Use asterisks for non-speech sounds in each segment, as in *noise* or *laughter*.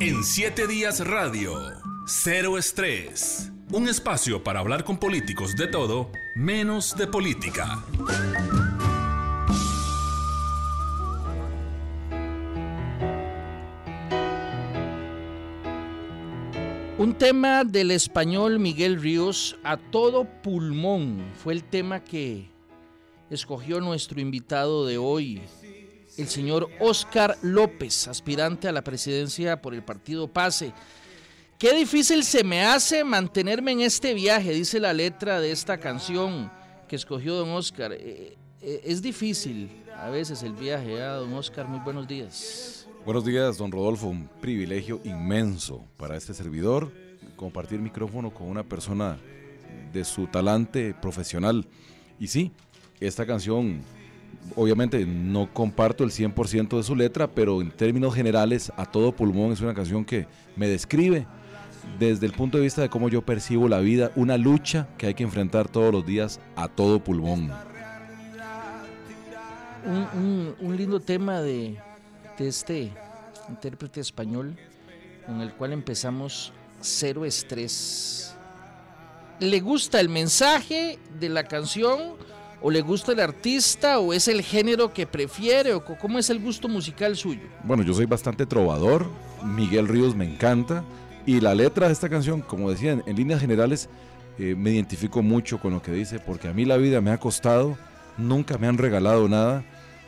En 7 días radio, cero estrés. Un espacio para hablar con políticos de todo, menos de política. Un tema del español Miguel Ríos a todo pulmón fue el tema que escogió nuestro invitado de hoy, el señor Oscar López, aspirante a la presidencia por el partido PASE. Qué difícil se me hace mantenerme en este viaje, dice la letra de esta canción que escogió don Oscar. Eh, eh, es difícil a veces el viaje, ¿eh, don Oscar? Muy buenos días. Buenos días, don Rodolfo. Un privilegio inmenso para este servidor compartir micrófono con una persona de su talante profesional. Y sí, esta canción, obviamente no comparto el 100% de su letra, pero en términos generales, a todo pulmón es una canción que me describe desde el punto de vista de cómo yo percibo la vida, una lucha que hay que enfrentar todos los días a todo pulmón. Un, lindo tema de, de este intérprete español con el cual empezamos Cero Estrés. ¿Le gusta el mensaje de la canción o le gusta el artista o es el género que prefiere o cómo es el gusto musical suyo? Bueno, yo soy bastante trovador, Miguel Ríos me encanta y la letra de esta canción, como decía, en, líneas generales eh, me identifico mucho con lo que dice porque a mí la vida me ha costado, nunca me han regalado nada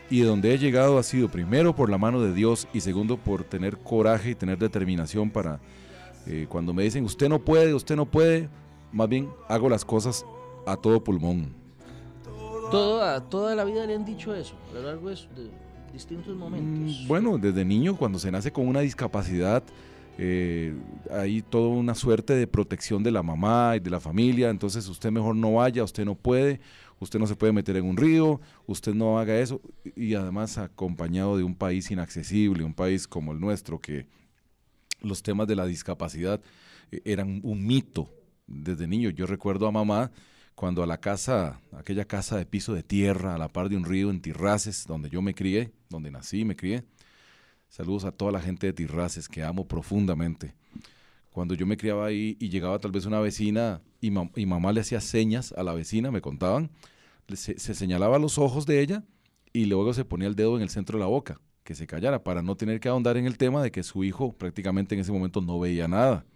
y donde he llegado ha sido primero por la mano de Dios y segundo por tener coraje y tener determinación para eh, cuando me dicen usted no puede, usted no puede, más bien hago las cosas a todo pulmón. Toda, toda la vida le han dicho eso, a lo largo de, distintos momentos. Mm, bueno, desde niño, cuando se nace con una discapacidad, eh, hay toda una suerte de protección de la mamá y de la familia, entonces usted mejor no vaya, usted no puede, usted no se puede meter en un río, usted no haga eso, y además acompañado de un país inaccesible, un país como el nuestro, que los temas de la discapacidad eh, eran un mito desde niño. Yo recuerdo a mamá cuando a la casa, aquella casa de piso de tierra, a la par de un río en Tirraces, donde yo me crié, donde nací y me crié. Saludos a toda la gente de Tirraces que amo profundamente. Cuando yo me criaba ahí y llegaba tal vez una vecina y, mamá le hacía señas a la vecina, me contaban, se, señalaba los ojos de ella y luego se ponía el dedo en el centro de la boca, que se callara, para no tener que ahondar en el tema de que su hijo prácticamente en ese momento no veía nada,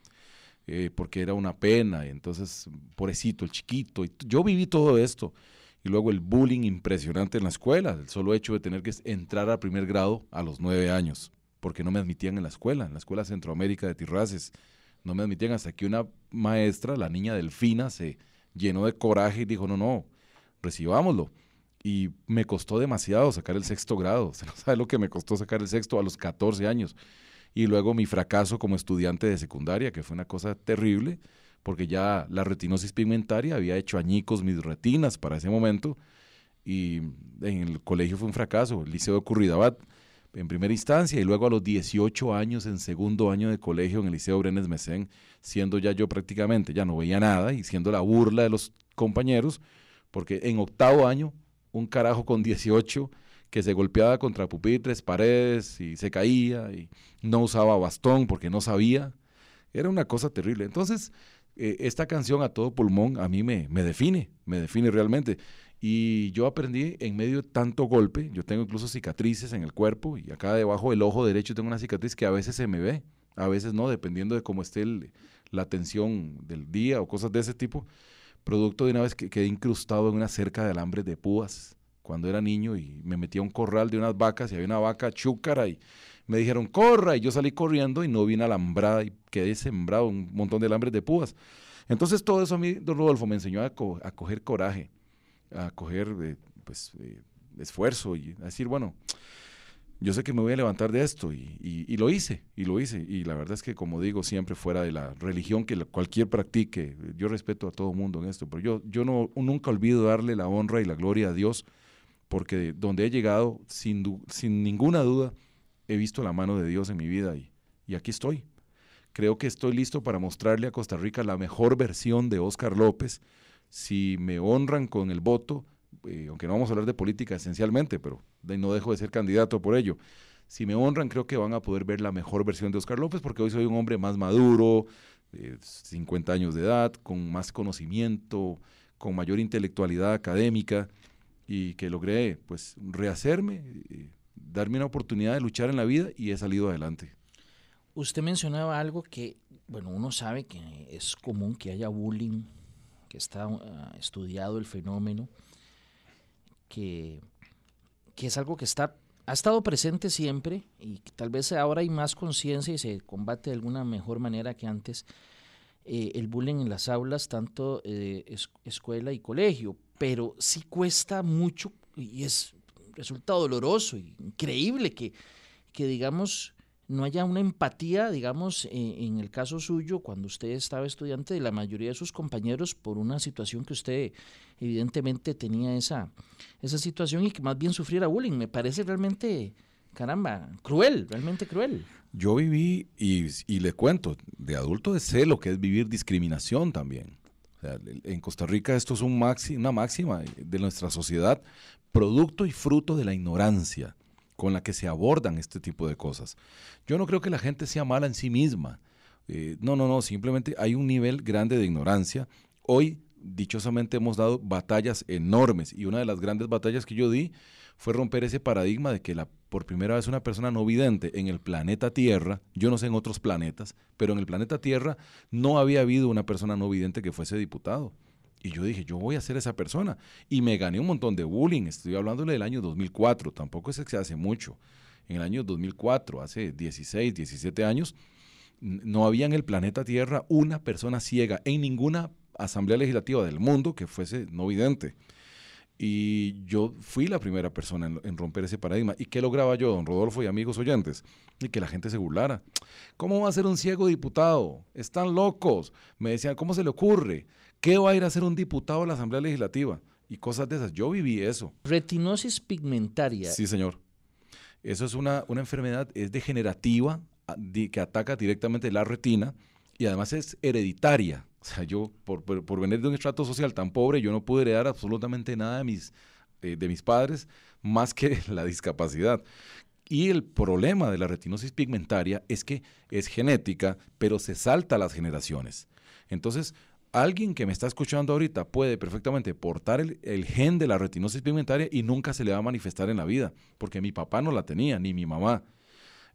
eh, porque era una pena, y entonces, pobrecito, el chiquito, y yo viví todo esto, y luego el bullying impresionante en la escuela, el solo hecho de tener que entrar al primer grado a los nueve años, porque no me admitían en la escuela, en la escuela Centroamérica de Tirraces, no me admitían hasta que una maestra, la niña Delfina, se llenó de coraje y dijo, no, no, recibámoslo. Y me costó demasiado sacar el sexto grado. Se *laughs* no sabe lo que me costó sacar el sexto a los 14 años. Y luego mi fracaso como estudiante de secundaria, que fue una cosa terrible, porque ya la retinosis pigmentaria había hecho añicos mis retinas para ese momento. Y en el colegio fue un fracaso, el Liceo de Curridabat en primera instancia y luego a los 18 años en segundo año de colegio en el Liceo Brenes Mesén, siendo ya yo prácticamente, ya no veía nada y siendo la burla de los compañeros, porque en octavo año, un carajo con 18 que se golpeaba contra pupitres, paredes y se caía y no usaba bastón porque no sabía, era una cosa terrible. Entonces, eh, esta canción a todo pulmón a mí me, me define, me define realmente. Y yo aprendí en medio de tanto golpe, yo tengo incluso cicatrices en el cuerpo y acá debajo del ojo derecho tengo una cicatriz que a veces se me ve, a veces no, dependiendo de cómo esté la tensión del día o cosas de ese tipo. Producto de una vez que quedé incrustado en una cerca de alambres de púas cuando era niño y me metí a un corral de unas vacas y había una vaca chúcara y me dijeron corra y yo salí corriendo y no vi una alambrada y quedé sembrado un montón de alambres de púas. Entonces todo eso a mí, don Rodolfo, me enseñó a, coger coraje a coger eh, pues, eh, esfuerzo y a decir, bueno, yo sé que me voy a levantar de esto y, lo hice, y lo hice. Y la verdad es que, como digo, siempre fuera de la religión que cualquier practique, yo respeto a todo mundo en esto, pero yo, yo no, nunca olvido darle la honra y la gloria a Dios, porque donde he llegado, sin, sin ninguna duda, he visto la mano de Dios en mi vida y, y aquí estoy. Creo que estoy listo para mostrarle a Costa Rica la mejor versión de Oscar López, si me honran con el voto, eh, aunque no vamos a hablar de política esencialmente, pero no dejo de ser candidato por ello, si me honran, creo que van a poder ver la mejor versión de Oscar López, porque hoy soy un hombre más maduro, de 50 años de edad, con más conocimiento, con mayor intelectualidad académica y que logré pues rehacerme, eh, darme una oportunidad de luchar en la vida y he salido adelante. Usted mencionaba algo que, bueno, uno sabe que es común que haya bullying, que está uh, estudiado el fenómeno, que, que es algo que está ha estado presente siempre y tal vez ahora hay más conciencia y se combate de alguna mejor manera que antes eh, el bullying en las aulas, tanto eh, escuela y colegio, pero sí cuesta mucho y es resulta doloroso y increíble que, que digamos, no haya una empatía, digamos, eh, en el caso suyo, cuando usted estaba estudiante, de la mayoría de sus compañeros por una situación que usted evidentemente tenía esa, esa situación y que más bien sufriera bullying. Me parece realmente, caramba, cruel, realmente cruel. Yo viví, y, y le cuento, de adulto sé lo que es vivir discriminación también. En Costa Rica esto es un una máxima de nuestra sociedad, producto y fruto de la ignorancia con la que se abordan este tipo de cosas. Yo no creo que la gente sea mala en sí misma. Eh, no, no, no, simplemente hay un nivel grande de ignorancia. Hoy, dichosamente, hemos dado batallas enormes y una de las grandes batallas que yo di fue romper ese paradigma de que la, por primera vez una persona no vidente en el planeta Tierra, yo no sé en otros planetas, pero en el planeta Tierra no había habido una persona no vidente que fuese diputado. Y yo dije, yo voy a ser esa persona. Y me gané un montón de bullying. Estoy hablándole del año 2004, tampoco es que se hace mucho. En el año 2004, hace 16, 17 años, no había en el planeta Tierra una persona ciega en ninguna asamblea legislativa del mundo que fuese no vidente. Y yo fui la primera persona en, romper ese paradigma. ¿Y qué lograba yo, don Rodolfo y amigos oyentes? Y que la gente se burlara. ¿Cómo va a ser un ciego diputado? Están locos. Me decían, ¿cómo se le ocurre? ¿Qué va a ir a hacer un diputado a la Asamblea Legislativa? Y cosas de esas. Yo viví eso. Retinosis pigmentaria. Sí, señor. Eso es una, una enfermedad, es degenerativa, que ataca directamente la retina y además es hereditaria. O sea, yo, por, por, venir de un estrato social tan pobre, yo no pude heredar absolutamente nada de mis, eh, de mis padres más que *laughs* la discapacidad. Y el problema de la retinosis pigmentaria es que es genética, pero se salta a las generaciones. Entonces, alguien que me está escuchando ahorita puede perfectamente portar el, gen de la retinosis pigmentaria y nunca se le va a manifestar en la vida, porque mi papá no la tenía, ni mi mamá.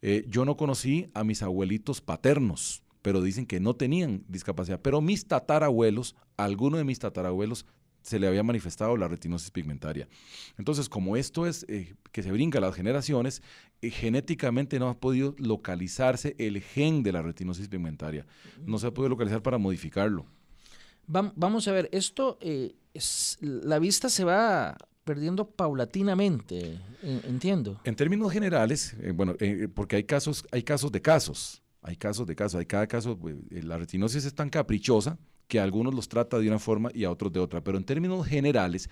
Eh, yo no conocí a mis abuelitos paternos, pero dicen que no tenían discapacidad. Pero mis tatarabuelos, alguno de mis tatarabuelos, se le había manifestado la retinosis pigmentaria. Entonces, como esto es eh, que se brinca las generaciones, eh, genéticamente no ha podido localizarse el gen de la retinosis pigmentaria. No se ha podido localizar para modificarlo vamos a ver, esto, eh, es, la vista se va perdiendo paulatinamente, entiendo. En términos generales, bueno, porque hay casos, hay casos de casos, hay casos de casos, hay cada caso, pues, la retinosis es tan caprichosa que a algunos los trata de una forma y a otros de otra, pero en términos generales,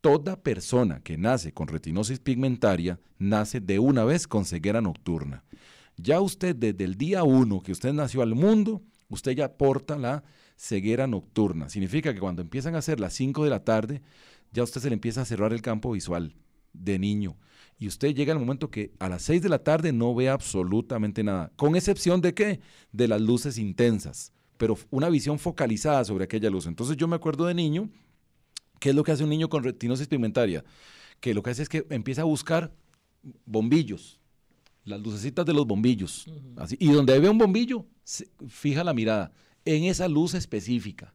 toda persona que nace con retinosis pigmentaria nace de una vez con ceguera nocturna. Ya usted desde el día uno que usted nació al mundo, usted ya porta la ceguera nocturna. Significa que cuando empiezan a ser las 5 de la tarde, ya usted se le empieza a cerrar el campo visual de niño. Y usted llega al momento que a las 6 de la tarde no ve absolutamente nada, con excepción de qué? De las luces intensas, pero una visión focalizada sobre aquella luz. Entonces yo me acuerdo de niño, ¿qué es lo que hace un niño con retinosis pigmentaria? Que lo que hace es que empieza a buscar bombillos, las lucecitas de los bombillos. así, y donde ve un bombillo, fija la mirada en esa luz específica.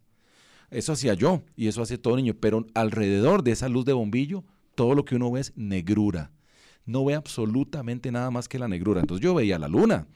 Eso hacía yo y eso hace todo niño, pero alrededor de esa luz de bombillo, todo lo que uno ve es negrura. No ve absolutamente nada más que la negrura. Entonces yo veía la luna.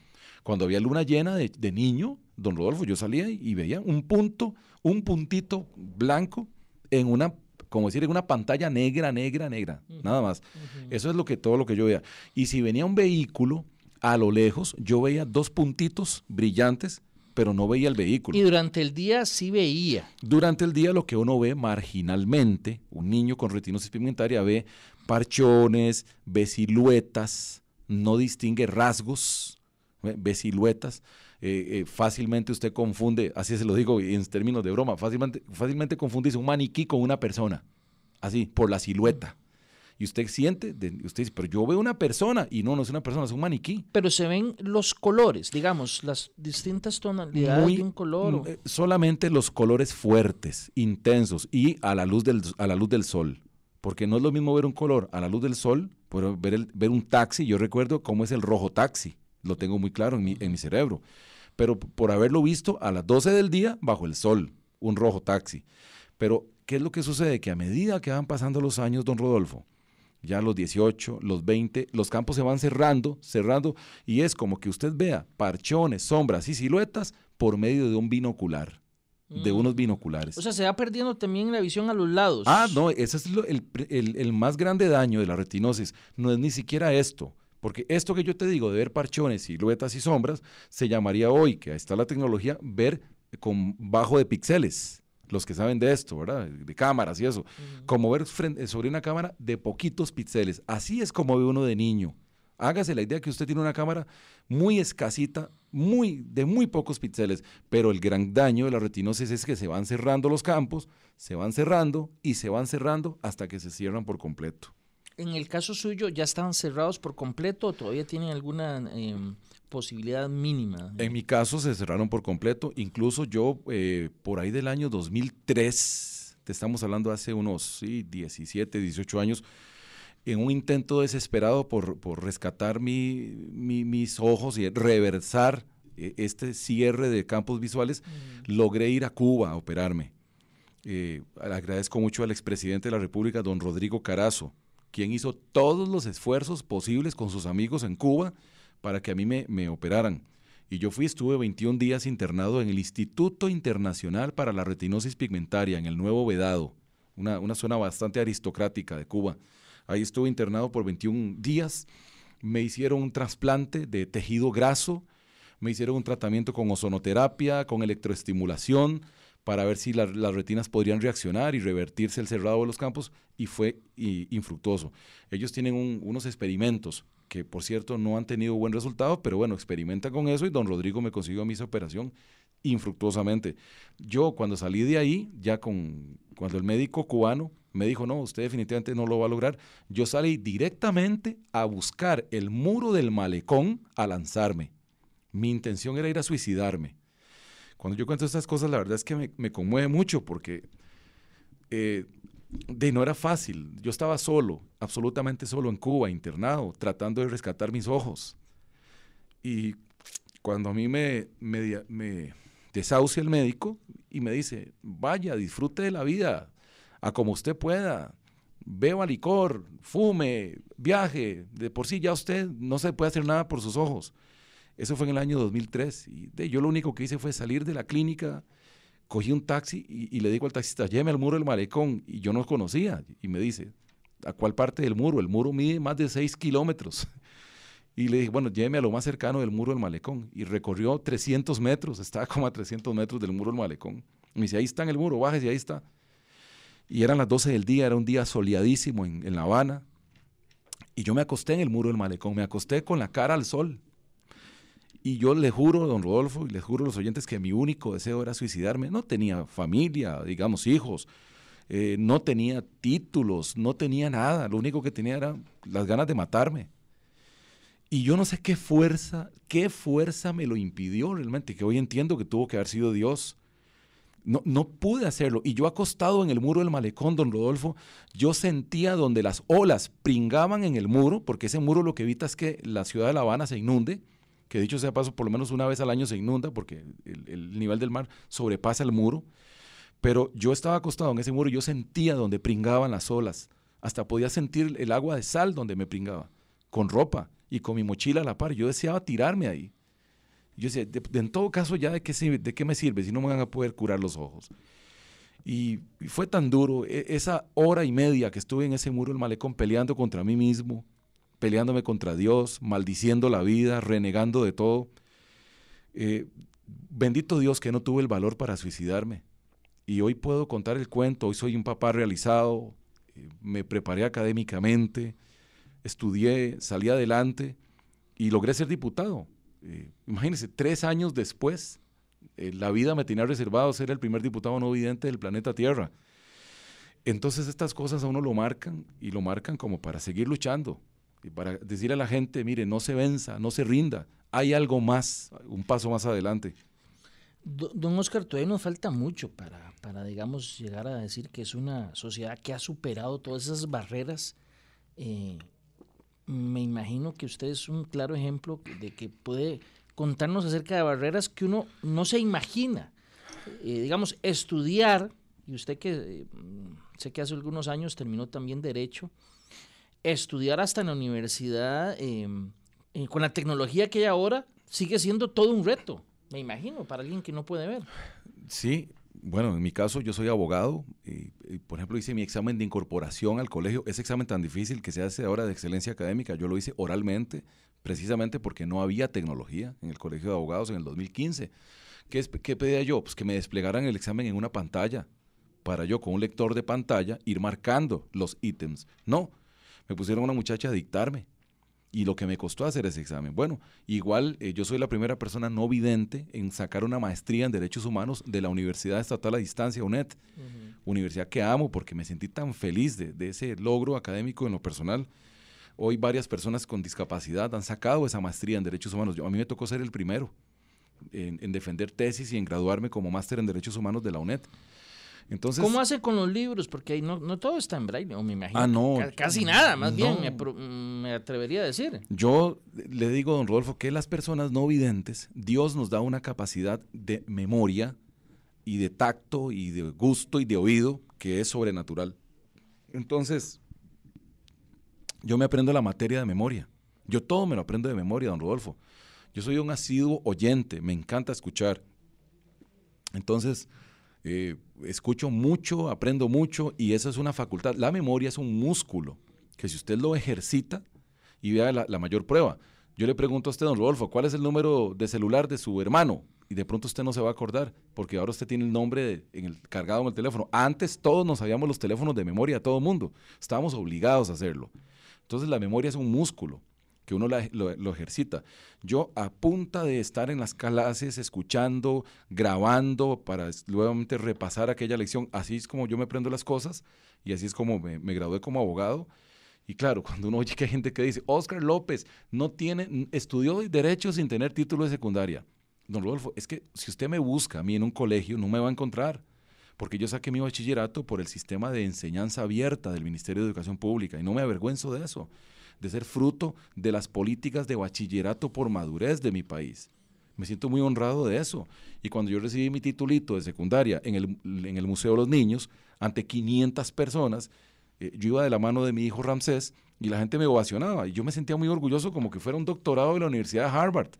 Cuando había luna llena de, niño, don Rodolfo, yo salía y veía un punto, un puntito blanco en una como decir, en una pantalla negra, negra, negra, nada más. Eso es lo que todo lo que yo veía. Y si venía un vehículo a lo lejos, yo veía dos puntitos brillantes pero no veía el vehículo. Y durante el día sí veía. Durante el día lo que uno ve marginalmente, un niño con retinosis pigmentaria ve parchones, ve siluetas, no distingue rasgos, ve siluetas. Eh, eh, fácilmente usted confunde, así se lo digo en términos de broma, fácilmente, fácilmente confunde un maniquí con una persona, así, por la silueta. y usted siente, usted dice, pero yo veo una persona y no, no es una persona, es un maniquí. Pero se ven los colores, digamos, las distintas tonalidades de un color. Eh, solamente los colores fuertes, intensos y a la luz del, a la luz del sol. Porque no es lo mismo ver un color a la luz del sol, pero ver, un taxi, yo recuerdo cómo es el rojo taxi, lo tengo muy claro en mi, en mi cerebro. Pero por haberlo visto a las 12 del día bajo el sol, un rojo taxi. Pero, ¿qué es lo que sucede? Que a medida que van pasando los años, don Rodolfo, ya los 18, los 20, los campos se van cerrando, cerrando, y es como que usted vea parchones, sombras y siluetas por medio de un binocular, de mm. unos binoculares. O sea, se va perdiendo también la visión a los lados. Ah, no, ese es el, el, más grande daño de la retinosis. No es ni siquiera esto. Porque esto que yo te digo de ver parchones, siluetas y sombras, se llamaría hoy, que ahí está la tecnología, ver con bajo de píxeles los que saben de esto, ¿verdad? De cámaras y eso. Como ver frente, sobre una cámara de poquitos píxeles. Así es como ve uno de niño. Hágase la idea que usted tiene una cámara muy escasita, muy, de muy pocos píxeles, pero el gran daño de la retinosis es que se van cerrando los campos, se van cerrando y se van cerrando hasta que se cierran por completo. En el caso suyo, ¿ya estaban cerrados por completo o todavía tienen alguna em, posibilidad mínima. En mi caso se cerraron por completo, incluso yo eh, por ahí del año 2003, te estamos hablando hace unos sí, 17, 18 años, en un intento desesperado por, rescatar mis ojos y reversar eh, este cierre de campos visuales, mm. logré ir a Cuba a operarme. Eh, agradezco mucho al expresidente de la República, don Rodrigo Carazo, quien hizo todos los esfuerzos posibles con sus amigos en Cuba para que a mí me, operaran. Y yo fui, estuve 21 días internado en el Instituto Internacional para la Retinosis Pigmentaria, en el Nuevo Vedado, una, una zona bastante aristocrática de Cuba. Ahí estuve internado por 21 días. Me hicieron un trasplante de tejido graso, me hicieron un tratamiento con ozonoterapia, con electroestimulación, para ver si las retinas podrían reaccionar y revertirse el cerrado de los campos, y fue infructuoso. Ellos tienen unos experimentos que por cierto no han tenido buen resultado, pero bueno, experimenta con eso y don Rodrigo me consiguió a mí esa operación infructuosamente. Yo cuando salí de ahí, ya con cuando el médico cubano me dijo, no, usted definitivamente no lo va a lograr, yo salí directamente a buscar el muro del malecón a lanzarme. Mi intención era ir a suicidarme. Cuando yo cuento estas cosas, la verdad es que me, conmueve mucho porque eh, de no era fácil. Yo estaba solo, absolutamente solo en Cuba, internado, tratando de rescatar mis ojos. Y cuando a mí me, me, me desahucia el médico y me dice, vaya, disfrute de la vida, a como usted pueda, beba licor, fume, viaje, de por sí ya usted no se puede hacer nada por sus ojos. Eso fue en el año 2003 y yo lo único que hice fue salir de la clínica, cogí un taxi y, le digo al taxista, lléveme al muro del malecón. Y yo no conocía. Y me dice, ¿a cuál parte del muro? El muro mide más de 6 kilómetros. Y le dije, bueno, lléveme a lo más cercano del muro del malecón. Y recorrió 300 metros, estaba como a 300 metros del muro del malecón. Y me dice, ahí está en el muro, bájese, ahí está. Y eran las 12 del día, era un día soleadísimo en, en La Habana. Y yo me acosté en el muro del malecón, me acosté con la cara al sol. Y yo le juro, don Rodolfo, y le juro a los oyentes que mi único deseo era suicidarme. No tenía familia, digamos, hijos, eh, no tenía títulos, no tenía nada. Lo único que tenía era las ganas de matarme. Y yo no sé qué fuerza, qué fuerza me lo impidió realmente, que hoy entiendo que tuvo que haber sido Dios. No, no pude hacerlo. Y yo acostado en el muro del malecón, don Rodolfo, yo sentía donde las olas pringaban en el muro, porque ese muro lo que evita es que la ciudad de La Habana se inunde que dicho sea paso, por lo menos una vez al año se inunda porque el, nivel del mar sobrepasa el muro. Pero yo estaba acostado en ese muro y yo sentía donde pringaban las olas. Hasta podía sentir el agua de sal donde me pringaba, con ropa y con mi mochila a la par. Yo deseaba tirarme ahí. Yo decía, en todo caso, ¿ya de qué, de qué me sirve si no me van a poder curar los ojos? Y, fue tan duro, e, esa hora y media que estuve en ese muro del malecón peleando contra mí mismo, peleándome contra Dios, maldiciendo la vida, renegando de todo. Eh, bendito Dios que no tuve el valor para suicidarme. Y hoy puedo contar el cuento, hoy soy un papá realizado, eh, me preparé académicamente, estudié, salí adelante y logré ser diputado. Eh, imagínense, tres años después, la vida me tenía reservado ser el primer diputado no vidente del planeta Tierra. Entonces estas cosas a uno lo marcan y lo marcan como para seguir luchando y para decir a la gente, mire, no se venza, no se rinda, hay algo más, un paso más adelante. Don Oscar, todavía nos falta mucho para, para, digamos, llegar a decir que es una sociedad que ha superado todas esas barreras. Eh, me imagino que usted es un claro ejemplo de que puede contarnos acerca de barreras que uno no se imagina. Eh, digamos, estudiar, y usted que eh, sé que hace algunos años terminó también Derecho, estudiar hasta en la universidad con la tecnología que hay ahora sigue siendo todo un reto. Me imagino, para alguien que no puede ver. Sí, bueno, en mi caso yo soy abogado y, por ejemplo hice mi examen de incorporación al colegio, ese examen tan difícil que se hace ahora de excelencia académica, yo lo hice oralmente, precisamente porque no había tecnología en el colegio de abogados en el 2015. ¿Qué, qué pedía yo? Pues que me desplegaran el examen en una pantalla para yo con un lector de pantalla ir marcando los ítems. No, me pusieron una muchacha a dictarme y lo que me costó hacer ese examen. Bueno, igual eh, yo soy la primera persona no vidente en sacar una maestría en Derechos Humanos de la Universidad Estatal a Distancia, UNED, universidad que amo porque me sentí tan feliz de, ese logro académico en lo personal. Hoy varias personas con discapacidad han sacado esa maestría en Derechos Humanos. Yo, a mí me tocó ser el primero en, en defender tesis y en graduarme como máster en Derechos Humanos de la UNED. ¿Cómo hace con los libros? Porque no, no todo está en braille, o me imagino. Ah, no. Casi nada, más bien, me, atrevería a decir. Yo le digo, don Rodolfo, que las personas no videntes, Dios nos da una capacidad de memoria y de tacto y de gusto y de oído que es sobrenatural. Entonces, yo me aprendo la materia de memoria. Yo todo me lo aprendo de memoria, don Rodolfo. Yo soy un asiduo oyente, me encanta escuchar. Entonces, eh, escucho mucho, aprendo mucho y esa es una facultad. La memoria es un músculo que si usted lo ejercita y vea la, mayor prueba. Yo le pregunto a usted, don Rodolfo, ¿cuál es el número de celular de su hermano? Y de pronto usted no se va a acordar, porque ahora usted tiene el nombre cargado en el teléfono. Antes todos nos sabíamos los teléfonos de memoria, todo el mundo. Estábamos obligados a hacerlo. Entonces la memoria es un músculo que uno lo, ejercita. Yo a punta de estar en las clases, escuchando, grabando, para nuevamente repasar aquella lección, así es como yo me aprendo las cosas y así es como me, gradué como abogado. Y claro, cuando uno oye que hay gente que dice, Oscar López no tiene, estudió derecho sin tener título de secundaria. Don Rodolfo, es que si usted me busca a mí en un colegio, no me va a encontrar, porque yo saqué mi bachillerato por el sistema de enseñanza abierta del Ministerio de Educación Pública y no me avergüenzo de eso de ser fruto de las políticas de bachillerato por madurez de mi país. Me siento muy honrado de eso. Y cuando yo recibí mi titulito de secundaria en el, Museo de los Niños, ante 500 personas, eh, yo iba de la mano de mi hijo Ramsés y la gente me ovacionaba. Y yo me sentía muy orgulloso como que fuera un doctorado de la Universidad de Harvard.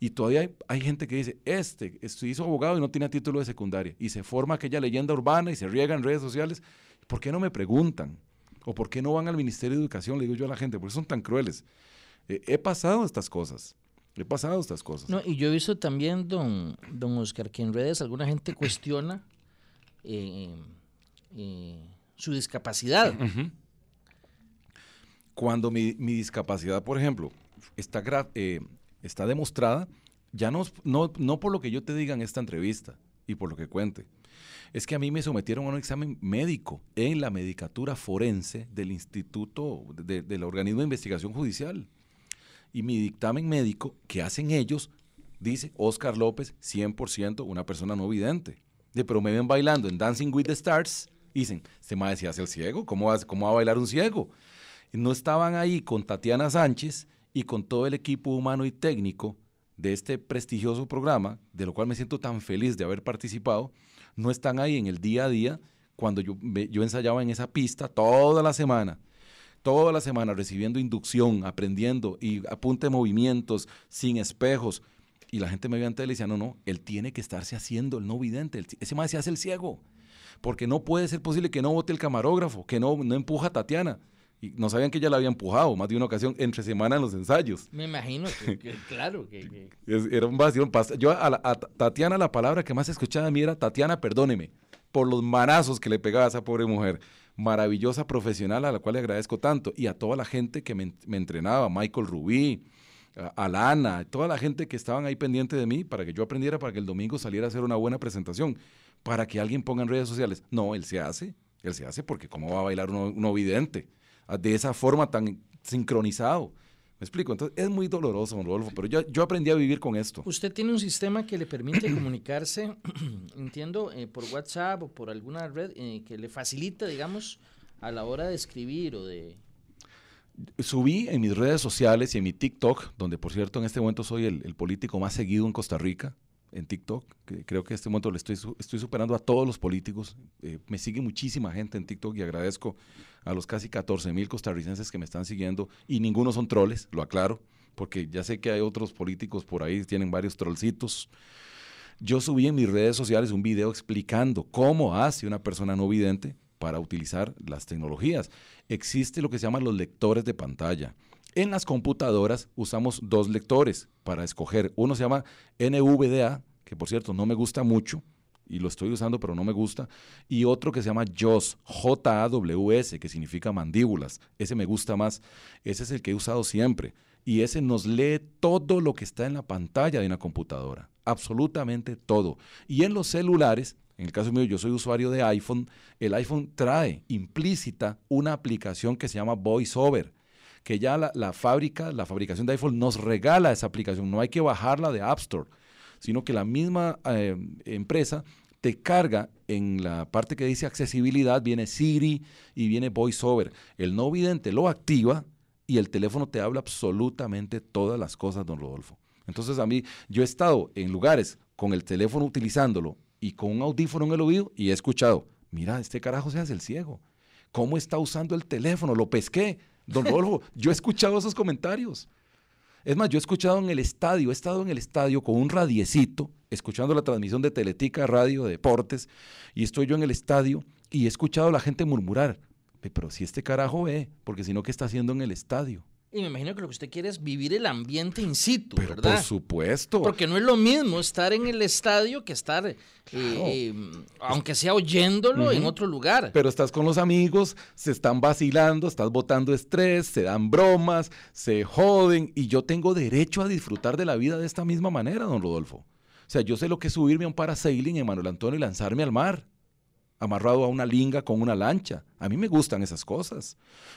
Y todavía hay, gente que dice, este, este hizo abogado y no tiene título de secundaria. Y se forma aquella leyenda urbana y se riega en redes sociales. ¿Por qué no me preguntan? ¿O por qué no van al Ministerio de Educación? Le digo yo a la gente, porque son tan crueles. Eh, he pasado estas cosas. He pasado estas cosas. No, y yo he visto también, don, don Oscar, que en redes alguna gente *clears throat* cuestiona eh, eh, su discapacidad. Cuando mi, discapacidad, por ejemplo, está, está demostrada, ya no, no, no por lo que yo te diga en esta entrevista y por lo que cuente, es que a mí me sometieron a un examen médico en la medicatura forense del Instituto, del organismo de investigación judicial. Y mi dictamen médico que hacen ellos dice Oscar López, 100% una persona no vidente. De, pero me ven bailando en Dancing with the Stars dicen, este madre se hace el ciego, ¿cómo va, ¿cómo va a bailar un ciego? no estaban ahí con Tatiana Sánchez y con todo el equipo humano y técnico de este prestigioso programa, de lo cual me siento tan feliz de haber participado, no están ahí en el día a día cuando yo, ensayaba en esa pista toda la semana toda la semana recibiendo inducción, aprendiendo y apunte movimientos sin espejos. Y la gente me veía en tele y decía, no, no, él tiene que estarse haciendo el no vidente. ese más se hace el ciego. Porque no puede ser posible que no vote el camarógrafo, que no, no empuja a Tatiana. Y no sabían que ella la había empujado más de una ocasión entre semana en los ensayos. Me imagino que, *laughs* claro. Que, Era un vacío. Yo a, Tatiana la palabra que más escuchaba a mí era Tatiana, perdóneme por los manazos que le pegaba a esa pobre mujer. Maravillosa profesional a la cual le agradezco tanto. Y a toda la gente que me, entrenaba, Michael Rubí, a Lana, toda la gente que estaban ahí pendiente de mí para que yo aprendiera para que el domingo saliera a hacer una buena presentación. Para que alguien ponga en redes sociales. No, él se hace Él se hace porque ¿cómo va a bailar un no vidente? De esa forma tan sincronizado. ¿Me explico? Entonces es muy doloroso, don Rodolfo, pero yo, yo aprendí a vivir con esto. Usted tiene un sistema que le permite comunicarse, *clears throat* entiendo, eh, por WhatsApp o por alguna red eh, que le facilita, digamos, a la hora de escribir o de... Subí en mis redes sociales y en mi TikTok, donde por cierto en este momento soy el, el político más seguido en Costa Rica, en TikTok. Creo que en este momento le estoy, estoy superando a todos los políticos. Eh, me sigue muchísima gente en TikTok y agradezco a los casi 14 mil costarricenses que me están siguiendo. Y ninguno son troles, lo aclaro, porque ya sé que hay otros políticos por ahí, tienen varios trollcitos. Yo subí en mis redes sociales un video explicando cómo hace una persona no vidente para utilizar las tecnologías. Existe lo que se llaman los lectores de pantalla. En las computadoras usamos dos lectores para escoger. Uno se llama NVDA, que por cierto no me gusta mucho, y lo estoy usando pero no me gusta, y otro que se llama JAWS, J-A-W-S, que significa mandíbulas. Ese me gusta más, ese es el que he usado siempre, y ese nos lee todo lo que está en la pantalla de una computadora, absolutamente todo. Y en los celulares, en el caso mío yo soy usuario de iPhone, el iPhone trae implícita una aplicación que se llama VoiceOver que ya la, fábrica, la fabricación de iPhone nos regala esa aplicación. No hay que bajarla de App Store, sino que la misma eh, empresa te carga en la parte que dice accesibilidad, viene Siri y viene VoiceOver. El no vidente lo activa y el teléfono te habla absolutamente todas las cosas, don Rodolfo. Entonces a mí, yo he estado en lugares con el teléfono utilizándolo y con un audífono en el oído y he escuchado, mira, este carajo se hace el ciego. ¿Cómo está usando el teléfono? Lo pesqué. Don Rodolfo, yo he escuchado esos comentarios. Es más, yo he escuchado en el estadio, he estado en el estadio con un radiecito, escuchando la transmisión de Teletica Radio de Deportes, y estoy yo en el estadio y he escuchado a la gente murmurar, pero si este carajo ve, porque si no, ¿qué está haciendo en el estadio? Y me imagino que lo que usted quiere es vivir el ambiente in situ, Pero ¿verdad? Por supuesto. Porque no es lo mismo estar en el estadio que estar, eh, eh, aunque sea oyéndolo en otro lugar. Pero estás con los amigos, se están vacilando, estás botando estrés, se dan bromas, se joden, y yo tengo derecho a disfrutar de la vida de esta misma manera, don Rodolfo. O sea, yo sé lo que es subirme a un parasailing en Manuel Antonio y lanzarme al mar amarrado a una linga con una lancha. A mí me gustan esas cosas.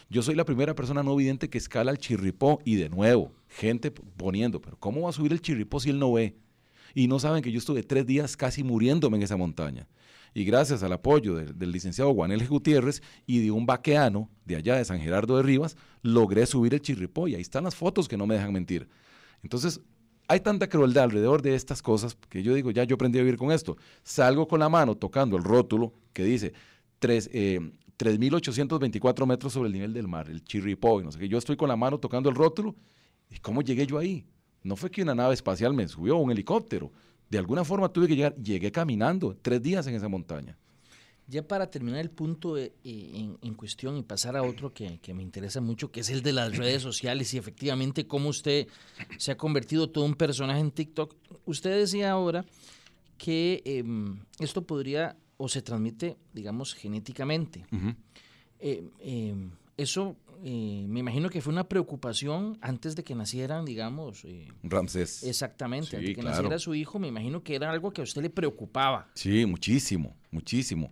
Yo soy la primera persona no vidente que escala el chirripó y de nuevo, gente poniendo, pero ¿cómo va a subir el chirripó si él no ve? Y no saben que yo estuve tres días casi muriéndome en esa montaña. Y gracias al apoyo del, licenciado Juanel Gutiérrez y de un vaqueano de allá de San Gerardo de Rivas, logré subir el chirripó y ahí están las fotos que no me dejan mentir. Entonces, hay tanta crueldad alrededor de estas cosas que yo digo, ya yo aprendí a vivir con esto. Salgo con la mano tocando el rótulo que dice 3.824 eh, metros sobre el nivel del mar, el Chirripó, no sé qué. Yo estoy con la mano tocando el rótulo. ¿Y cómo llegué yo ahí? No fue que una nave espacial me subió, un helicóptero. De alguna forma tuve que llegar, llegué caminando tres días en esa montaña. Ya para terminar el punto eh, en, cuestión y pasar a otro que, me interesa mucho, que es el de las redes sociales y efectivamente cómo usted se ha convertido todo un personaje en TikTok. Usted decía ahora que em, esto podría o se transmite, digamos, genéticamente. Eh, em, eso eh, me imagino que fue una preocupación antes de que nacieran, digamos. Ramsés. Exactamente, antes de que naciera su hijo, me imagino que era algo que a usted le preocupaba. Sí, muchísimo, muchísimo.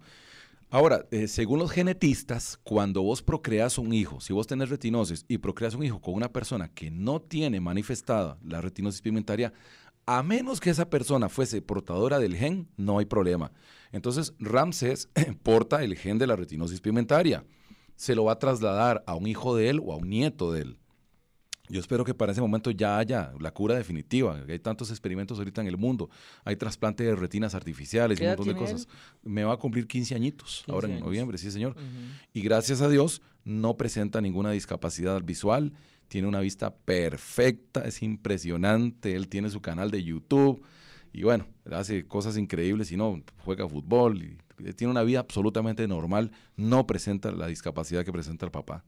Ahora, eh, según los genetistas, cuando vos procreas un hijo, si vos tenés retinosis y procreas un hijo con una persona que no tiene manifestada la retinosis pigmentaria, a menos que esa persona fuese portadora del gen, no hay problema. Entonces, Ramses *clears throat* porta el gen de la retinosis pigmentaria. Se lo va a trasladar a un hijo de él o a un nieto de él. Yo espero que para ese momento ya haya la cura definitiva. Hay tantos experimentos ahorita en el mundo. Hay trasplante de retinas artificiales y un montón de cosas. Me va a cumplir 15 añitos ahora en noviembre, sí, señor. Y gracias a Dios no presenta ninguna discapacidad visual. Tiene una vista perfecta, es impresionante. Él tiene su canal de YouTube y bueno, hace cosas increíbles y no, juega fútbol y tiene una vida absolutamente normal. No presenta la discapacidad que presenta el papá.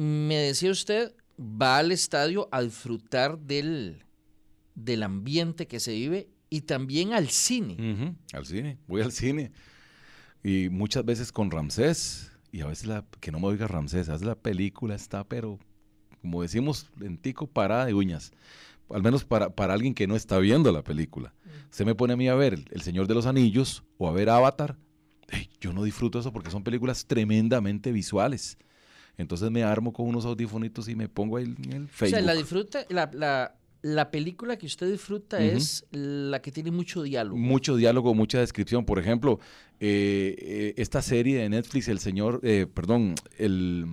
Me decía usted, va al estadio a disfrutar del, del ambiente que se vive y también al cine. Al cine, voy al cine. Y muchas veces con Ramsés, y a veces la, que no me oiga Ramsés, a veces la película está, pero como decimos en tico, parada de uñas. Al menos para, para alguien que no está viendo la película. Se me pone a mí a ver El Señor de los Anillos o a ver Avatar yo no disfruto eso porque son películas tremendamente visuales. Entonces me armo con unos audífonitos y me pongo ahí en el Facebook. O sea, la disfruta, la, la, la película que usted disfruta es la que tiene mucho diálogo. Mucho diálogo, mucha descripción. Por ejemplo, eh, eh, esta serie de Netflix, el señor, eh, perdón, el...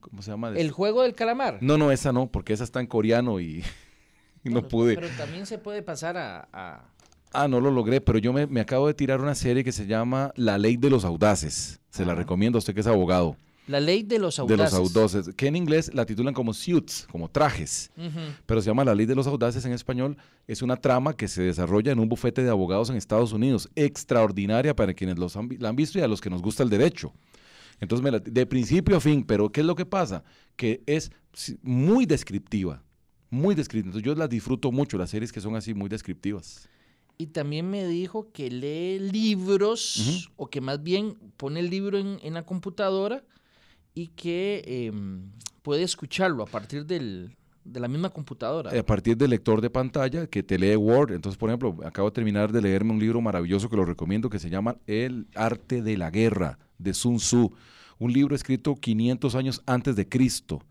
¿Cómo se llama? El juego del calamar. No, no, esa no, porque esa está en coreano y, *laughs* no pude. Pero también se puede pasar a, Ah, no lo logré, pero yo me, acabo de tirar una serie que se llama La Ley de los Audaces. Se la recomiendo a usted que es abogado. La ley de los audaces. De los audaces, que en inglés la titulan como suits, como trajes, pero se llama La ley de los audaces en español. Es una trama que se desarrolla en un bufete de abogados en Estados Unidos, extraordinaria para quienes los han, la han visto y a los que nos gusta el derecho. Entonces, de principio a fin, pero ¿qué es lo que pasa? Que es muy descriptiva, muy descriptiva. Entonces, yo las disfruto mucho, las series que son así muy descriptivas. Y también me dijo que lee libros, o que más bien pone el libro en, en la computadora y que em, puede escucharlo a partir del, de la misma computadora. A partir del lector de pantalla que te lee Word. Entonces, por ejemplo, acabo de terminar de leerme un libro maravilloso que lo recomiendo que se llama El arte de la guerra de Sun Tzu. Un libro escrito 500 años antes de Cristo,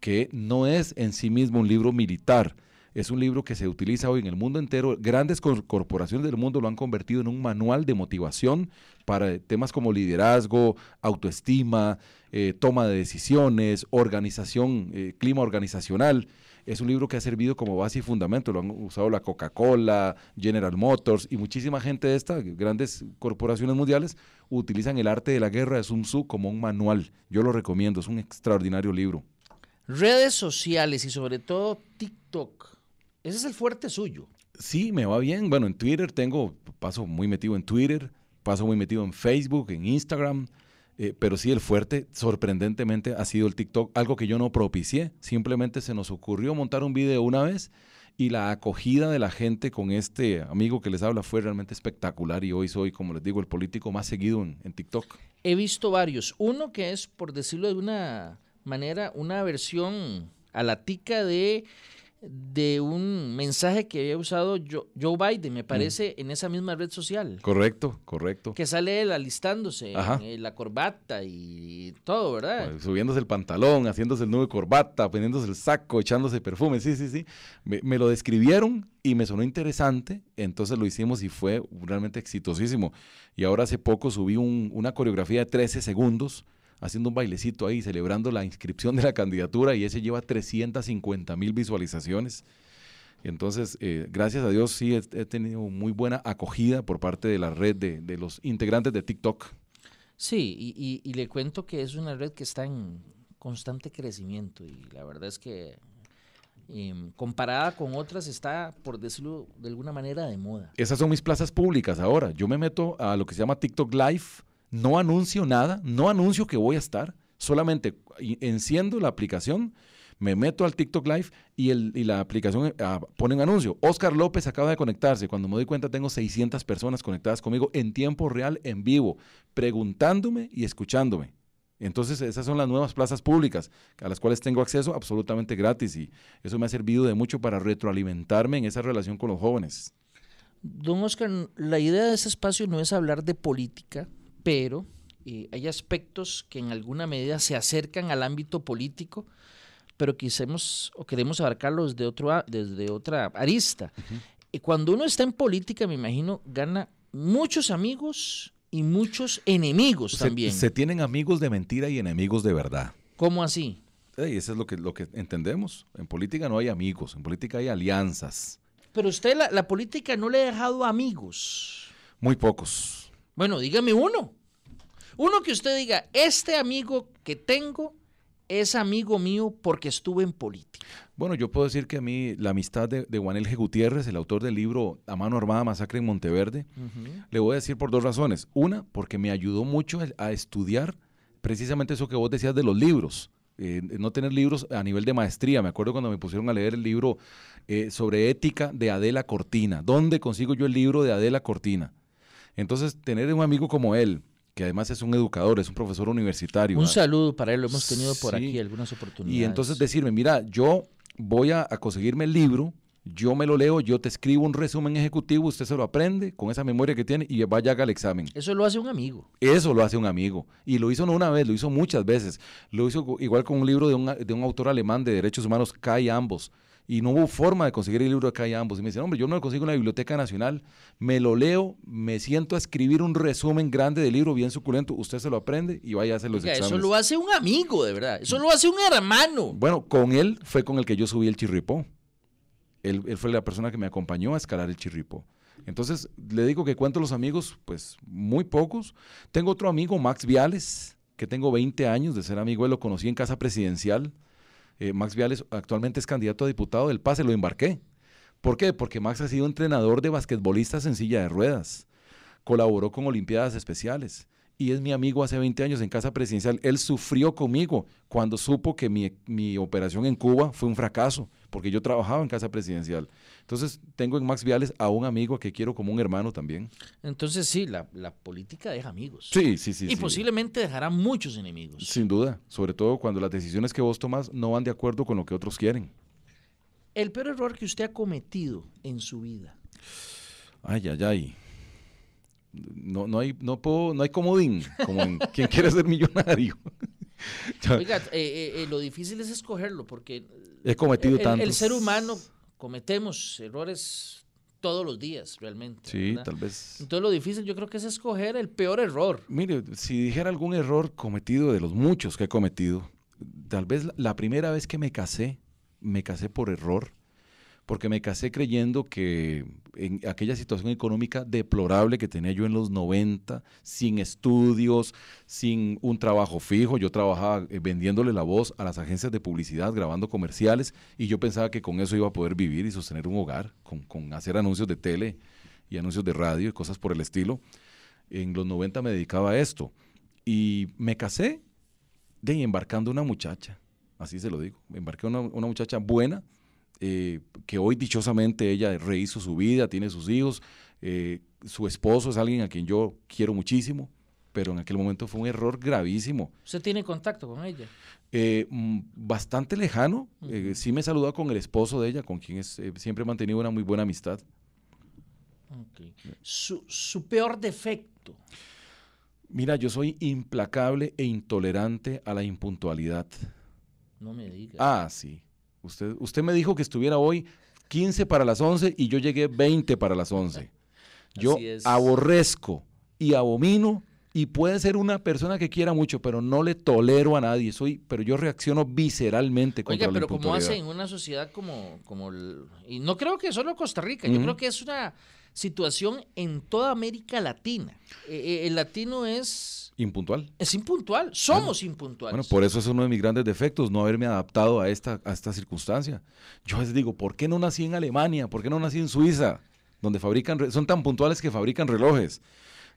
que no es en sí mismo un libro militar, es un libro que se utiliza hoy en el mundo entero. Grandes corporaciones del mundo lo han convertido en un manual de motivación para temas como liderazgo, autoestima, eh, toma de decisiones, organización, eh, clima organizacional. Es un libro que ha servido como base y fundamento. Lo han usado la Coca-Cola, General Motors y muchísima gente de estas grandes corporaciones mundiales utilizan el arte de la guerra de Sun Tzu como un manual. Yo lo recomiendo, es un extraordinario libro. Redes sociales y sobre todo TikTok ese es el fuerte suyo. Sí, me va bien. Bueno, en Twitter tengo, paso muy metido en Twitter, paso muy metido en Facebook, en Instagram. Eh, pero sí, el fuerte, sorprendentemente, ha sido el TikTok, algo que yo no propicié. Simplemente se nos ocurrió montar un video una vez y la acogida de la gente con este amigo que les habla fue realmente espectacular y hoy soy, como les digo, el político más seguido en, en TikTok. He visto varios. Uno que es, por decirlo de una manera, una versión a la tica de de un mensaje que había usado Joe, Biden, me mm. parece, en esa misma red social. Correcto, correcto. Que sale él alistándose, en, la corbata y todo, ¿verdad? Pues, subiéndose el pantalón, haciéndose el nudo de corbata, poniéndose el saco, echándose perfume, sí, sí, sí. Me, lo describieron y me sonó interesante, entonces lo hicimos y fue realmente exitosísimo. Y ahora hace poco subí una coreografía de 13 segundos haciendo un bailecito ahí, celebrando la inscripción de la candidatura y ese lleva 350 mil visualizaciones. Entonces, eh, gracias a Dios sí he, tenido muy buena acogida por parte de la red de, los integrantes de TikTok. Sí, y, le cuento que es una red que está en constante crecimiento y la verdad es que em, comparada con otras está, por decirlo de alguna manera, de moda. Esas son mis plazas públicas ahora. Yo me meto a lo que se llama TikTok Live no anuncio nada, no anuncio que voy a estar, solamente enciendo la aplicación, me meto al TikTok Live y, la aplicación ah, pone un anuncio. Oscar López acaba de conectarse. Cuando me doy cuenta tengo 600 personas conectadas conmigo en tiempo real, en vivo, preguntándome y escuchándome. Entonces esas son las nuevas plazas públicas a las cuales tengo acceso absolutamente gratis y eso me ha servido de mucho para retroalimentarme en esa relación con los jóvenes. Don Oscar, la idea de ese espacio no es hablar de política, pero eh, hay aspectos que en alguna medida se acercan al ámbito político, pero quisimos o queremos abarcarlos desde, otro, desde otra arista. Y cuando uno está en política, me imagino, gana muchos amigos y muchos enemigos también. Se tienen amigos de mentira y enemigos de verdad. ¿Cómo así? eso es lo que, lo que entendemos. En política no hay amigos, en política hay alianzas. Pero usted la, la política no le ha dejado amigos. Muy pocos. Bueno, dígame uno. Uno que usted diga, este amigo que tengo es amigo mío porque estuve en política. Bueno, yo puedo decir que a mí la amistad de, de Juan G. Gutiérrez, el autor del libro A mano armada, masacre en Monteverde, le voy a decir por dos razones. Una, porque me ayudó mucho a estudiar precisamente eso que vos decías de los libros. Eh, no tener libros a nivel de maestría. Me acuerdo cuando me pusieron a leer el libro eh, sobre ética de Adela Cortina. ¿Dónde consigo yo el libro de Adela Cortina? Entonces, tener un amigo como él, que además es un educador, es un profesor universitario. Un saludo para él, lo hemos tenido por aquí algunas oportunidades. Y entonces decirme, mira, yo voy a, conseguirme el libro Yo me lo leo, yo te escribo un resumen ejecutivo, usted se lo aprende con esa memoria que tiene y vaya haga el examen. Eso lo hace un amigo. Eso lo hace un amigo. Y lo hizo no una vez, lo hizo muchas veces. Lo hizo igual con un libro de un, de un autor alemán de derechos humanos, Kai Ambos. Y no hubo forma de conseguir el libro de Kai Ambos. Y me dicen, hombre, yo no lo consigo en la Biblioteca Nacional. Me lo leo, me siento a escribir un resumen grande del libro, bien suculento. Usted se lo aprende y vaya a hacer los Oiga, exámenes. Eso lo hace un amigo, de verdad. Eso lo hace un hermano. Bueno, con él fue con el que yo subí el chirripó. Él, él, fue la persona que me acompañó a escalar el chirripó. Entonces, le digo que cuento los amigos, pues muy pocos. Tengo otro amigo, Max Viales, que tengo 20 años de ser amigo, él lo conocí en Casa Presidencial. Eh, Max Viales actualmente es candidato a diputado del PASE, lo embarqué. ¿Por qué? Porque Max ha sido entrenador de basquetbolistas en silla de ruedas. Colaboró con Olimpiadas Especiales y es mi amigo hace 20 años en Casa Presidencial. Él sufrió conmigo cuando supo que mi, mi, operación en Cuba fue un fracaso, porque yo trabajaba en Casa Presidencial. Entonces tengo en Max Viales a un amigo que quiero como un hermano también. Entonces sí, la, la política deja amigos. Sí, sí, sí. Y sí. posiblemente dejará muchos enemigos. Sin duda, sobre todo cuando las decisiones que vos tomas no van de acuerdo con lo que otros quieren. El peor error que usted ha cometido en su vida. Ay, ay, ay no, no, hay, no, puedo, no hay comodín, como en *laughs* quien quiere ser millonario. *laughs* Oiga, eh, eh, lo difícil es escogerlo, porque he cometido el, tantos. el ser humano cometemos errores todos los días, realmente. Sí, ¿verdad? tal vez. Entonces lo difícil yo creo que es escoger el peor error. Mire, si dijera algún error cometido de los muchos que he cometido, tal vez la, la primera vez que me casé, me casé por error porque me casé creyendo que en aquella situación económica deplorable que tenía yo en los 90, sin estudios, sin un trabajo fijo, yo trabajaba vendiéndole la voz a las agencias de publicidad, grabando comerciales, y yo pensaba que con eso iba a poder vivir y sostener un hogar, con, con hacer anuncios de tele y anuncios de radio y cosas por el estilo. En los 90 me dedicaba a esto. Y me casé de embarcando una muchacha, así se lo digo, embarqué una, una muchacha buena, eh, que hoy dichosamente ella rehizo su vida, tiene sus hijos, eh, su esposo es alguien a quien yo quiero muchísimo, pero en aquel momento fue un error gravísimo. ¿Usted tiene contacto con ella? Eh, bastante lejano, uh -huh. sí me saludó con el esposo de ella, con quien es, siempre he mantenido una muy buena amistad. Okay. Su, su peor defecto. Mira, yo soy implacable e intolerante a la impuntualidad. No me diga. Ah, sí. Usted, usted me dijo que estuviera hoy 15 para las 11 y yo llegué 20 para las 11. Yo aborrezco y abomino y puede ser una persona que quiera mucho, pero no le tolero a nadie. Soy, pero yo reacciono visceralmente contra Oiga, pero como hace en una sociedad como, como el, y no creo que solo Costa Rica, uh -huh. yo creo que es una situación en toda América Latina. Eh, el latino es impuntual. Es impuntual, somos bueno, impuntuales. Bueno, por eso es uno de mis grandes defectos, no haberme adaptado a esta, a esta circunstancia. Yo les digo, ¿por qué no nací en Alemania? ¿Por qué no nací en Suiza? Donde fabrican, son tan puntuales que fabrican relojes.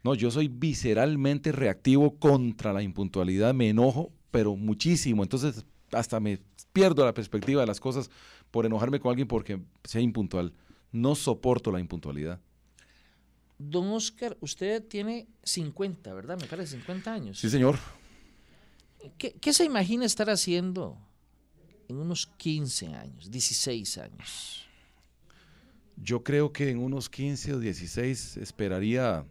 No, yo soy visceralmente reactivo contra la impuntualidad, me enojo, pero muchísimo. Entonces, hasta me pierdo la perspectiva de las cosas por enojarme con alguien porque sea impuntual. No soporto la impuntualidad. Don Oscar, usted tiene 50, ¿verdad? Me parece 50 años. Sí, señor. ¿Qué, ¿Qué, se imagina estar haciendo en unos 15 años, 16 años? Yo creo que en unos 15 o 16 esperaría,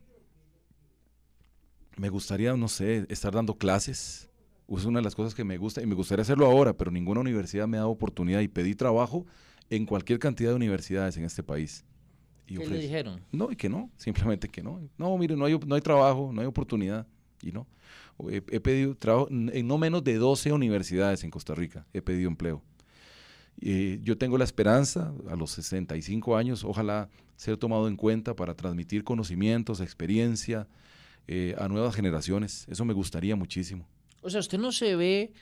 me gustaría, no sé, estar dando clases. Es una de las cosas que me gusta y me gustaría hacerlo ahora, pero ninguna universidad me ha dado oportunidad y pedí trabajo en cualquier cantidad de universidades en este país. Y ¿Qué le dijeron? No, y que no, simplemente que no. No, mire, no hay, no hay trabajo, no hay oportunidad. Y no. He, he, pedido trabajo en no menos de 12 universidades en Costa Rica. He pedido empleo. Eh, yo tengo la esperanza, a los 65 años, ojalá ser tomado en cuenta para transmitir conocimientos, experiencia eh, a nuevas generaciones. Eso me gustaría muchísimo. O sea, usted no se ve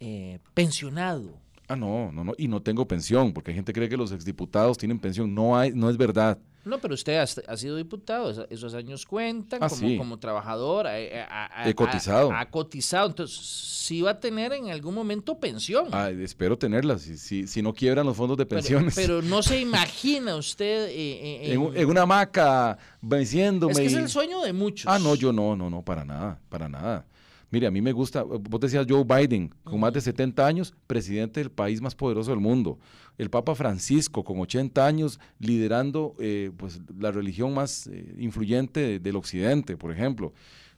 eh, pensionado. Ah, no, no, no, y no tengo pensión, porque hay gente que cree que los exdiputados tienen pensión. No hay, no es verdad. No, pero usted ha, ha sido diputado, esos años cuentan ah, como, sí. como, trabajador. Ha, ha, He cotizado. Ha, cotizado, entonces sí va a tener en algún momento pensión. Ah, espero tenerla, si, si, si, no quiebran los fondos de pensiones. Pero, pero no se *laughs* imagina usted eh, en, en, en, una hamaca venciéndome. Es que es el sueño de muchos. Ah, no, yo no, no, no, para nada, para nada. Mire, a mí me gusta, vos decías Joe Biden, con más de 70 años, presidente del país más poderoso del mundo. El Papa Francisco, con 80 años, liderando eh, pues, la religión más eh, influyente del occidente, por ejemplo.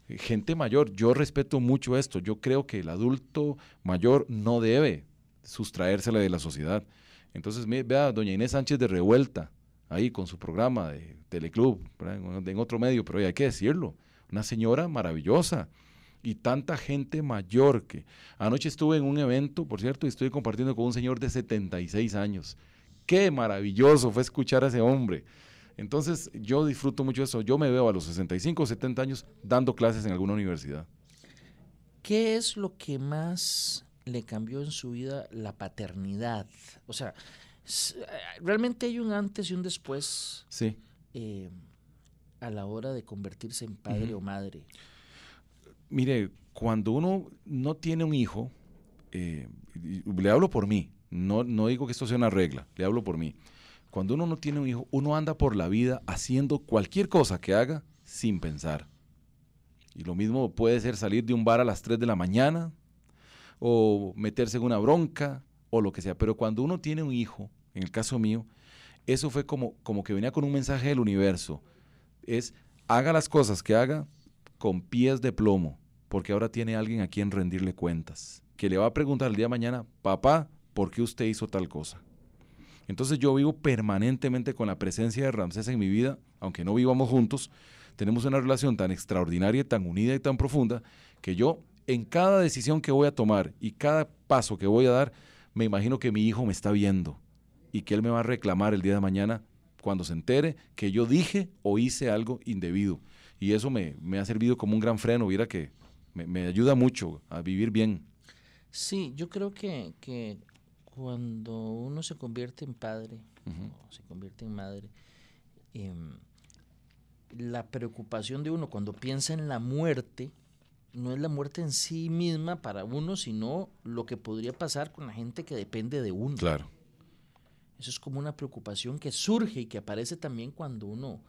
Eh, gente mayor, yo respeto mucho esto. Yo creo que el adulto mayor no debe sustraérsele de la sociedad. Entonces, vea, doña Inés Sánchez de Revuelta, ahí con su programa de Teleclub, en otro medio, pero hay que decirlo. Una señora maravillosa y tanta gente mayor que anoche estuve en un evento, por cierto, y estuve compartiendo con un señor de 76 años. Qué maravilloso fue escuchar a ese hombre. Entonces, yo disfruto mucho eso. Yo me veo a los 65 o 70 años dando clases en alguna universidad. ¿Qué es lo que más le cambió en su vida la paternidad? O sea, realmente hay un antes y un después. Sí. Eh, a la hora de convertirse en padre o madre mire, cuando uno no tiene un hijo, eh, le hablo por mí, no, no digo que esto sea una regla, le hablo por mí. Cuando uno no tiene un hijo, uno anda por la vida haciendo cualquier cosa que haga sin pensar. Y lo mismo puede ser salir de un bar a las 3 de la mañana, o meterse en una bronca, o lo que sea. Pero cuando uno tiene un hijo, en el caso mío, eso fue como, como que venía con un mensaje del universo. Es, haga las cosas que haga, con pies de plomo, porque ahora tiene alguien a quien rendirle cuentas, que le va a preguntar el día de mañana, papá, ¿por qué usted hizo tal cosa? Entonces yo vivo permanentemente con la presencia de Ramsés en mi vida, aunque no vivamos juntos, tenemos una relación tan extraordinaria, tan unida y tan profunda, que yo en cada decisión que voy a tomar y cada paso que voy a dar, me imagino que mi hijo me está viendo y que él me va a reclamar el día de mañana cuando se entere que yo dije o hice algo indebido y eso me, ha servido como un gran freno, mira que me, ayuda mucho a vivir bien. Sí, yo creo que, que cuando uno se convierte en padre o se convierte en madre, em, la preocupación de uno cuando piensa en la muerte, no es la muerte en sí misma para uno, sino lo que podría pasar con la gente que depende de uno. Claro. Eso es como una preocupación que surge y que aparece también cuando uno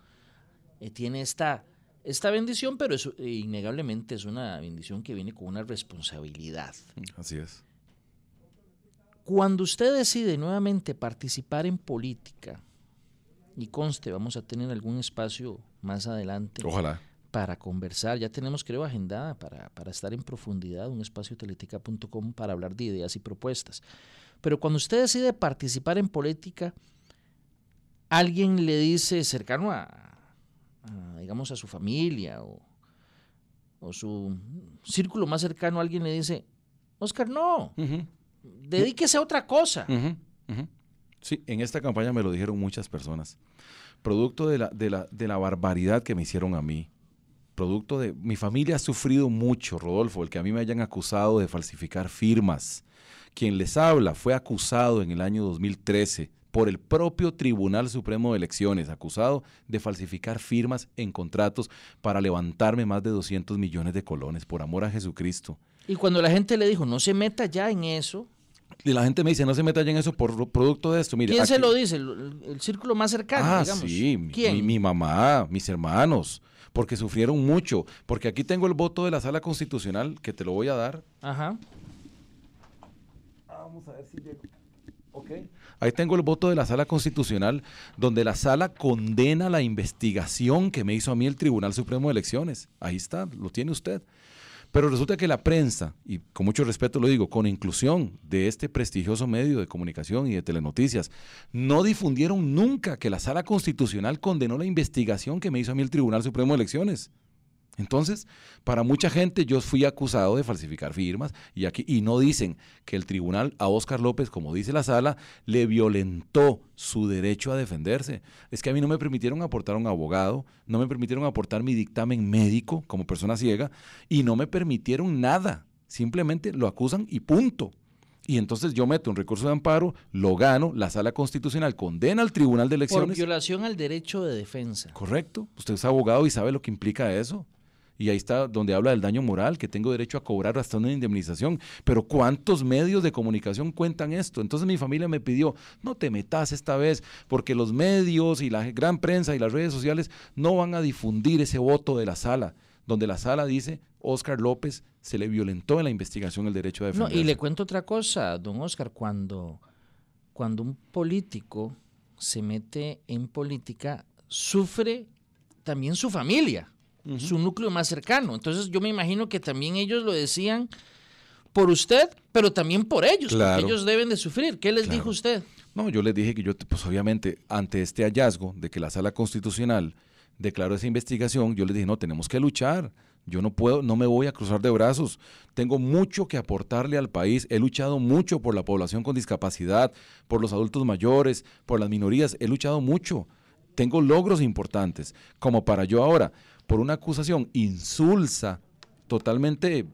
eh, tiene esta esta bendición, pero eso eh, innegablemente es una bendición que viene con una responsabilidad. Así es. Cuando usted decide nuevamente participar en política, y conste, vamos a tener algún espacio más adelante. Ojalá. Para conversar, ya tenemos creo agendada para, para estar en profundidad un espacio teletica.com para hablar de ideas y propuestas. Pero cuando usted decide participar en política, alguien le dice cercano a, digamos, a su familia o, su círculo más cercano, alguien le dice, Oscar, no, dedíquese a otra cosa. Sí, en esta campaña me lo dijeron muchas personas. Producto de la, de, la, de la barbaridad que me hicieron a mí, producto de... Mi familia ha sufrido mucho, Rodolfo, el que a mí me hayan acusado de falsificar firmas. Quien les habla fue acusado en el año 2013 por el propio Tribunal Supremo de Elecciones, acusado de falsificar firmas en contratos para levantarme más de 200 millones de colones, por amor a Jesucristo. Y cuando la gente le dijo, no se meta ya en eso. Y la gente me dice, no se meta ya en eso por producto de esto. Mire, ¿Quién se lo dice? El, círculo más cercano, ah, digamos. Sí, Mi, mi mamá, mis hermanos, porque sufrieron mucho. Porque aquí tengo el voto de la sala constitucional, que te lo voy a dar. Ajá. Vamos a ver si llego. Ok. Ahí tengo el voto de la sala constitucional, donde la sala condena la investigación que me hizo a mí el Tribunal Supremo de Elecciones. Ahí está, lo tiene usted. Pero resulta que la prensa, y con mucho respeto lo digo, con inclusión de este prestigioso medio de comunicación y de telenoticias, no difundieron nunca que la sala constitucional condenó la investigación que me hizo a mí el Tribunal Supremo de Elecciones. Entonces, para mucha gente yo fui acusado de falsificar firmas y aquí y no dicen que el tribunal a Óscar López, como dice la sala, le violentó su derecho a defenderse. Es que a mí no me permitieron aportar un abogado, no me permitieron aportar mi dictamen médico como persona ciega y no me permitieron nada. Simplemente lo acusan y punto. Y entonces yo meto un recurso de amparo, lo gano, la sala constitucional condena al tribunal de elecciones. Por violación al derecho de defensa. Correcto. Usted es abogado y sabe lo que implica eso y ahí está donde habla del daño moral, que tengo derecho a cobrar hasta una indemnización. Pero ¿cuántos medios de comunicación cuentan esto? Entonces mi familia me pidió, no te metas esta vez, porque los medios y la gran prensa y las redes sociales no van a difundir ese voto de la sala donde la sala dice Oscar López se le violentó en la investigación el derecho a defenderse. No, y le cuento otra cosa, don Oscar, cuando, cuando un político se mete en política, sufre también su familia, su núcleo más cercano. Entonces yo me imagino que también ellos lo decían por usted, pero también por ellos, porque ellos deben de sufrir. ¿Qué les dijo usted? No, yo les dije que yo, pues obviamente, ante este hallazgo de que la sala constitucional declaró esa investigación, yo les dije, no, tenemos que luchar. Yo no puedo, no me voy a cruzar de brazos. Tengo mucho que aportarle al país. He luchado mucho por la población con discapacidad, por los adultos mayores, por las minorías. He luchado mucho. Tengo logros importantes. Como para yo ahora, por una acusación insulsa, totalmente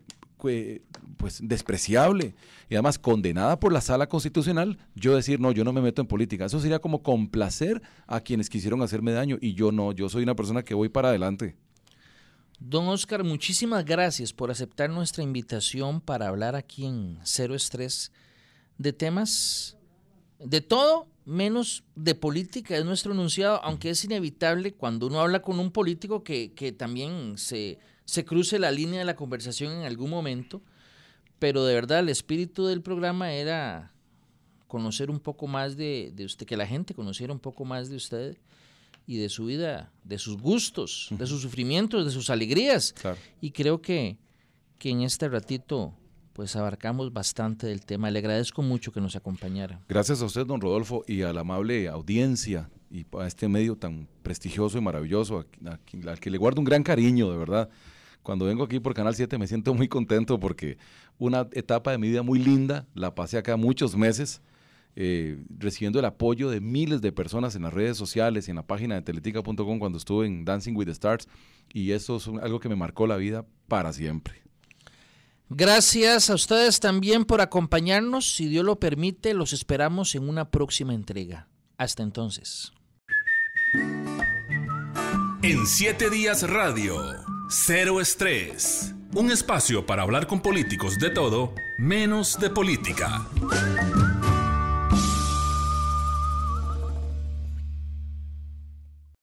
pues despreciable y además condenada por la sala constitucional, yo decir, no, yo no me meto en política. Eso sería como complacer a quienes quisieron hacerme daño y yo no, yo soy una persona que voy para adelante. Don Oscar, muchísimas gracias por aceptar nuestra invitación para hablar aquí en Cero Estrés de temas de todo menos de política, es nuestro enunciado, aunque es inevitable cuando uno habla con un político que, también se, se cruce la línea de la conversación en algún momento, pero de verdad el espíritu del programa era conocer un poco más de, de usted, que la gente conociera un poco más de usted y de su vida, de sus gustos, de sus sufrimientos, de sus alegrías. Y creo que, que en este ratito pues abarcamos bastante del tema. Le agradezco mucho que nos acompañara. Gracias a usted, don Rodolfo, y a la amable audiencia y a este medio tan prestigioso y maravilloso, al que le guardo un gran cariño, de verdad. Cuando vengo aquí por Canal 7 me siento muy contento porque una etapa de mi vida muy linda, la pasé acá muchos meses eh, recibiendo el apoyo de miles de personas en las redes sociales y en la página de teletica.com cuando estuve en Dancing with the Stars y eso es algo que me marcó la vida para siempre. Gracias a ustedes también por acompañarnos. Si Dios lo permite, los esperamos en una próxima entrega. Hasta entonces. En siete días radio, cero estrés. Un espacio para hablar con políticos de todo, menos de política.